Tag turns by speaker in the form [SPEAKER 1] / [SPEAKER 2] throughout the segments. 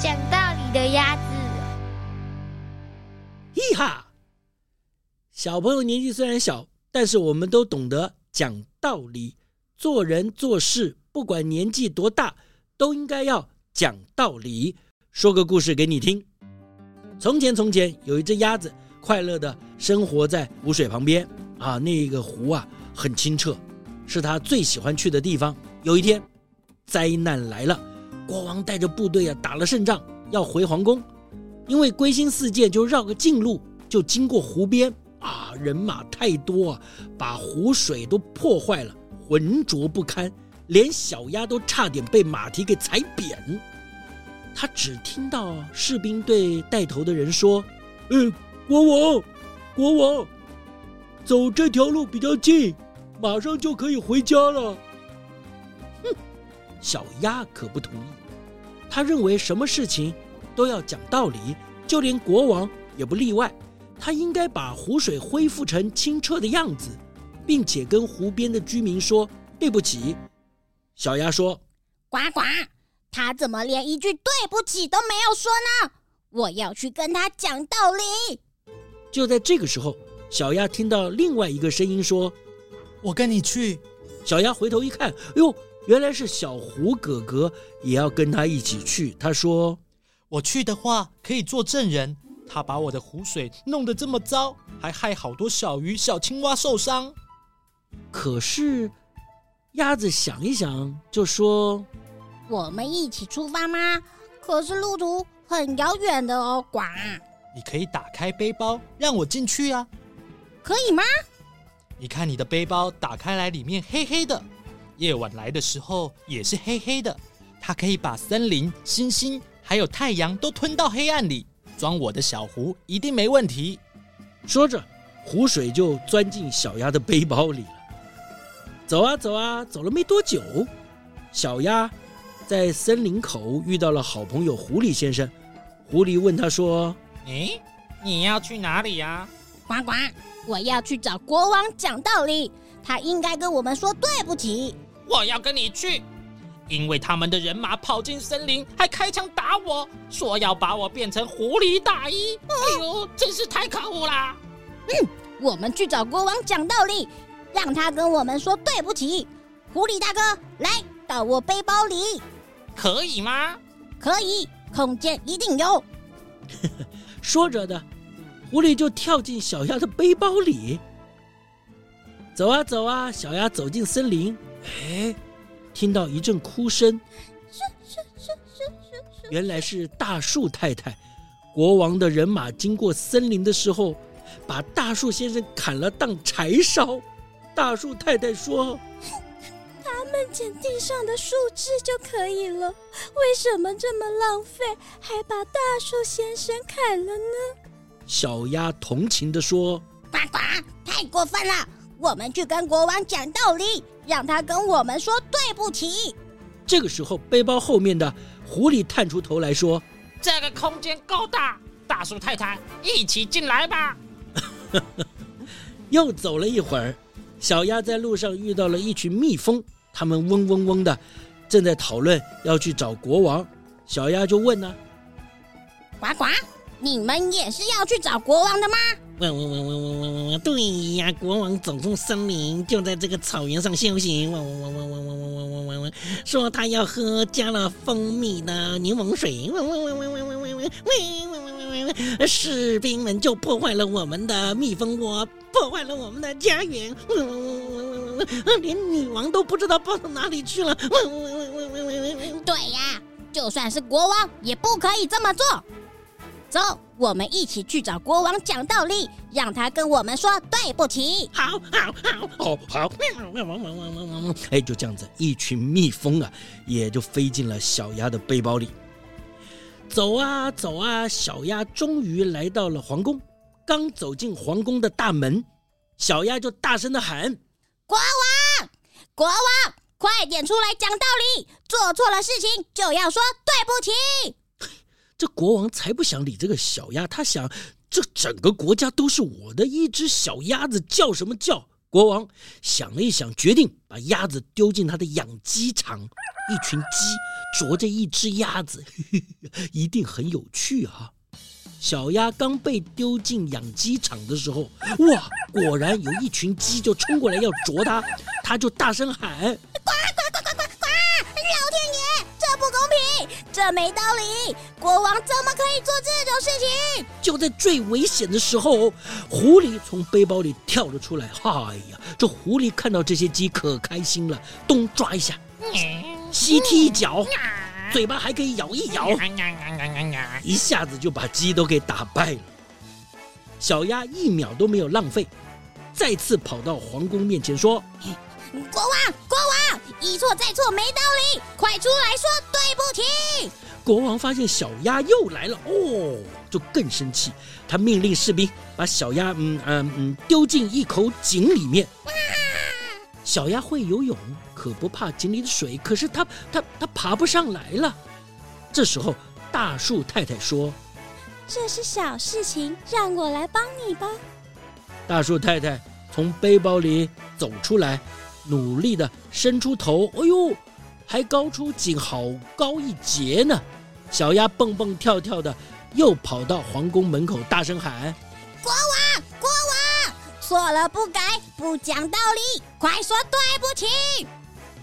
[SPEAKER 1] 讲道理的鸭子，
[SPEAKER 2] 嘻哈！小朋友年纪虽然小，但是我们都懂得讲道理。做人做事，不管年纪多大，都应该要讲道理。说个故事给你听。从前，从前有一只鸭子。快乐地生活在湖水旁边啊，那个湖啊很清澈，是他最喜欢去的地方。有一天，灾难来了，国王带着部队啊打了胜仗，要回皇宫，因为归心似箭，就绕个近路，就经过湖边啊，人马太多啊，把湖水都破坏了，浑浊不堪，连小鸭都差点被马蹄给踩扁。他只听到士兵对带头的人说：“嗯。”国王，国王，走这条路比较近，马上就可以回家了。哼，小鸭可不同意，他认为什么事情都要讲道理，就连国王也不例外。他应该把湖水恢复成清澈的样子，并且跟湖边的居民说对不起。小鸭说：“
[SPEAKER 3] 呱呱，他怎么连一句对不起都没有说呢？我要去跟他讲道理。”
[SPEAKER 2] 就在这个时候，小鸭听到另外一个声音说：“
[SPEAKER 4] 我跟你去。”
[SPEAKER 2] 小鸭回头一看，哎呦，原来是小胡哥哥也要跟他一起去。他说：“
[SPEAKER 4] 我去的话可以做证人。他把我的湖水弄得这么糟，还害好多小鱼、小青蛙受伤。”
[SPEAKER 2] 可是鸭子想一想，就说：“
[SPEAKER 3] 我们一起出发吗？可是路途很遥远的哦，呱。”
[SPEAKER 4] 你可以打开背包，让我进去啊？
[SPEAKER 3] 可以吗？
[SPEAKER 4] 你看你的背包打开来，里面黑黑的，夜晚来的时候也是黑黑的。它可以把森林、星星还有太阳都吞到黑暗里，装我的小湖一定没问题。
[SPEAKER 2] 说着，湖水就钻进小鸭的背包里了。走啊走啊，走了没多久，小鸭在森林口遇到了好朋友狐狸先生。狐狸问他说。
[SPEAKER 5] 诶，你要去哪里呀？
[SPEAKER 3] 呱呱，我要去找国王讲道理，他应该跟我们说对不起。
[SPEAKER 5] 我要跟你去，因为他们的人马跑进森林，还开枪打我，说要把我变成狐狸大衣。哎呦，真是太可恶啦！
[SPEAKER 3] 嗯，我们去找国王讲道理，让他跟我们说对不起。狐狸大哥，来到我背包里，
[SPEAKER 5] 可以吗？
[SPEAKER 3] 可以，空间一定有。
[SPEAKER 2] 说着的，狐狸就跳进小鸭的背包里。走啊走啊，小鸭走进森林，哎。听到一阵哭声，原来是大树太太。国王的人马经过森林的时候，把大树先生砍了当柴烧。大树太太说：“
[SPEAKER 3] 他们捡地上的树枝就可以了，为什么这么浪费，还把大树先生砍了呢？”
[SPEAKER 2] 小鸭同情地说：“
[SPEAKER 3] 呱呱，太过分了！我们去跟国王讲道理。”让他跟我们说对不起。
[SPEAKER 2] 这个时候，背包后面的狐狸探出头来说：“
[SPEAKER 5] 这个空间够大，大叔太太一起进来吧。”
[SPEAKER 2] 又走了一会儿，小鸭在路上遇到了一群蜜蜂，它们嗡嗡嗡的，正在讨论要去找国王。小鸭就问呢：“
[SPEAKER 3] 呱呱，你们也是要去找国王的吗？”
[SPEAKER 6] 喂喂喂喂喂喂喂！对呀，国王走出森林，就在这个草原上休息。嗡嗡嗡嗡嗡嗡嗡嗡嗡嗡嗡，说他要喝加了蜂蜜的柠檬水。嗡嗡嗡嗡嗡嗡嗡嗡嗡嗡嗡嗡嗡！士兵们就破坏了我们的蜜蜂窝，破坏了我们的家园。连女王都不知道跑到哪里去了。喂喂喂喂喂喂喂！
[SPEAKER 3] 对呀，就算是国王也不可以这么做。走，我们一起去找国王讲道理，让他跟我们说对不起。
[SPEAKER 6] 好，好，好，哦，好。
[SPEAKER 2] 哎，就这样子，一群蜜蜂啊，也就飞进了小鸭的背包里。走啊走啊，小鸭终于来到了皇宫。刚走进皇宫的大门，小鸭就大声的喊：“
[SPEAKER 3] 国王，国王，快点出来讲道理！做错了事情就要说对不起。”
[SPEAKER 2] 这国王才不想理这个小鸭，他想，这整个国家都是我的，一只小鸭子叫什么叫？国王想了一想，决定把鸭子丢进他的养鸡场。一群鸡啄着一只鸭子，一定很有趣啊！小鸭刚被丢进养鸡场的时候，哇，果然有一群鸡就冲过来要啄它，他就大声喊。
[SPEAKER 3] 这没道理！国王怎么可以做这种事情？
[SPEAKER 2] 就在最危险的时候，狐狸从背包里跳了出来。哎呀，这狐狸看到这些鸡可开心了，东抓一下，西踢一脚，嘴巴还可以咬一咬，一下子就把鸡都给打败了。小鸭一秒都没有浪费，再次跑到皇宫面前说：“
[SPEAKER 3] 国王，国王，一错再错没道理，快出来说对不起！”
[SPEAKER 2] 国王发现小鸭又来了，哦，就更生气。他命令士兵把小鸭，嗯嗯嗯，丢进一口井里面。小鸭会游泳，可不怕井里的水。可是它它它爬不上来了。这时候，大树太太说：“
[SPEAKER 3] 这是小事情，让我来帮你吧。”
[SPEAKER 2] 大树太太从背包里走出来，努力的伸出头。哎呦，还高出井好高一截呢。小鸭蹦蹦跳跳的，又跑到皇宫门口，大声喊：“
[SPEAKER 3] 国王，国王，错了不改，不讲道理，快说对不起，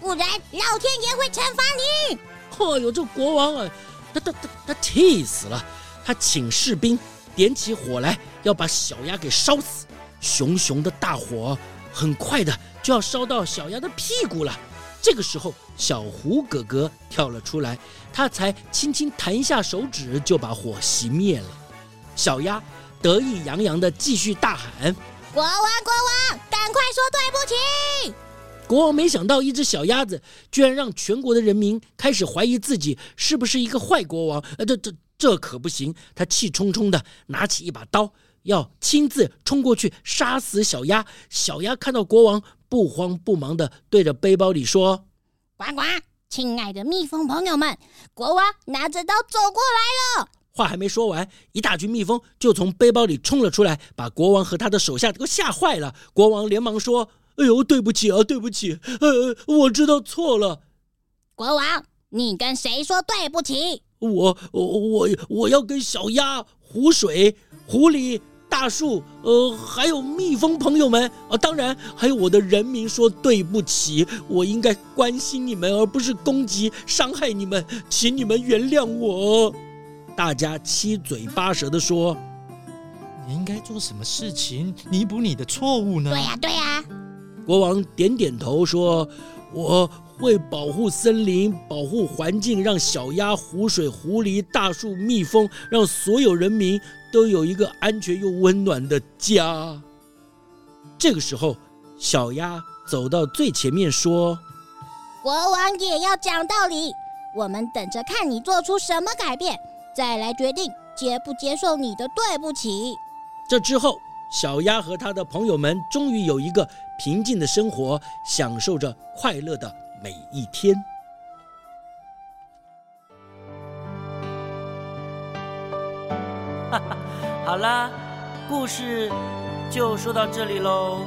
[SPEAKER 3] 不然老天爷会惩罚你！”
[SPEAKER 2] 哎呦，这国王啊，他他他他气死了！他请士兵点起火来，要把小鸭给烧死。熊熊的大火很快的就要烧到小鸭的屁股了。这个时候，小胡哥哥跳了出来，他才轻轻弹一下手指，就把火熄灭了。小鸭得意洋洋的继续大喊：“
[SPEAKER 3] 国王，国王，赶快说对不起！”
[SPEAKER 2] 国王没想到，一只小鸭子居然让全国的人民开始怀疑自己是不是一个坏国王。呃，这这这可不行！他气冲冲的拿起一把刀，要亲自冲过去杀死小鸭。小鸭看到国王。不慌不忙的对着背包里说：“
[SPEAKER 3] 呱呱，亲爱的蜜蜂朋友们，国王拿着刀走过来了。”
[SPEAKER 2] 话还没说完，一大群蜜蜂就从背包里冲了出来，把国王和他的手下都吓坏了。国王连忙说：“哎呦，对不起啊，对不起，呃，我知道错了。”
[SPEAKER 3] 国王，你跟谁说对不起？
[SPEAKER 2] 我我我我要跟小鸭、湖水、狐狸。大树，呃，还有蜜蜂朋友们，呃，当然还有我的人民说对不起，我应该关心你们，而不是攻击、伤害你们，请你们原谅我。大家七嘴八舌的说：“
[SPEAKER 4] 你应该做什么事情弥补你的错误呢？”
[SPEAKER 3] 对呀，对呀。
[SPEAKER 2] 国王点点头说：“我。”会保护森林、保护环境，让小鸭、湖水、狐狸、大树、蜜蜂，让所有人民都有一个安全又温暖的家。这个时候，小鸭走到最前面说：“
[SPEAKER 3] 国王也要讲道理，我们等着看你做出什么改变，再来决定接不接受你的对不起。”
[SPEAKER 2] 这之后，小鸭和他的朋友们终于有一个平静的生活，享受着快乐的。每一天。
[SPEAKER 7] 好啦，故事就说到这里喽。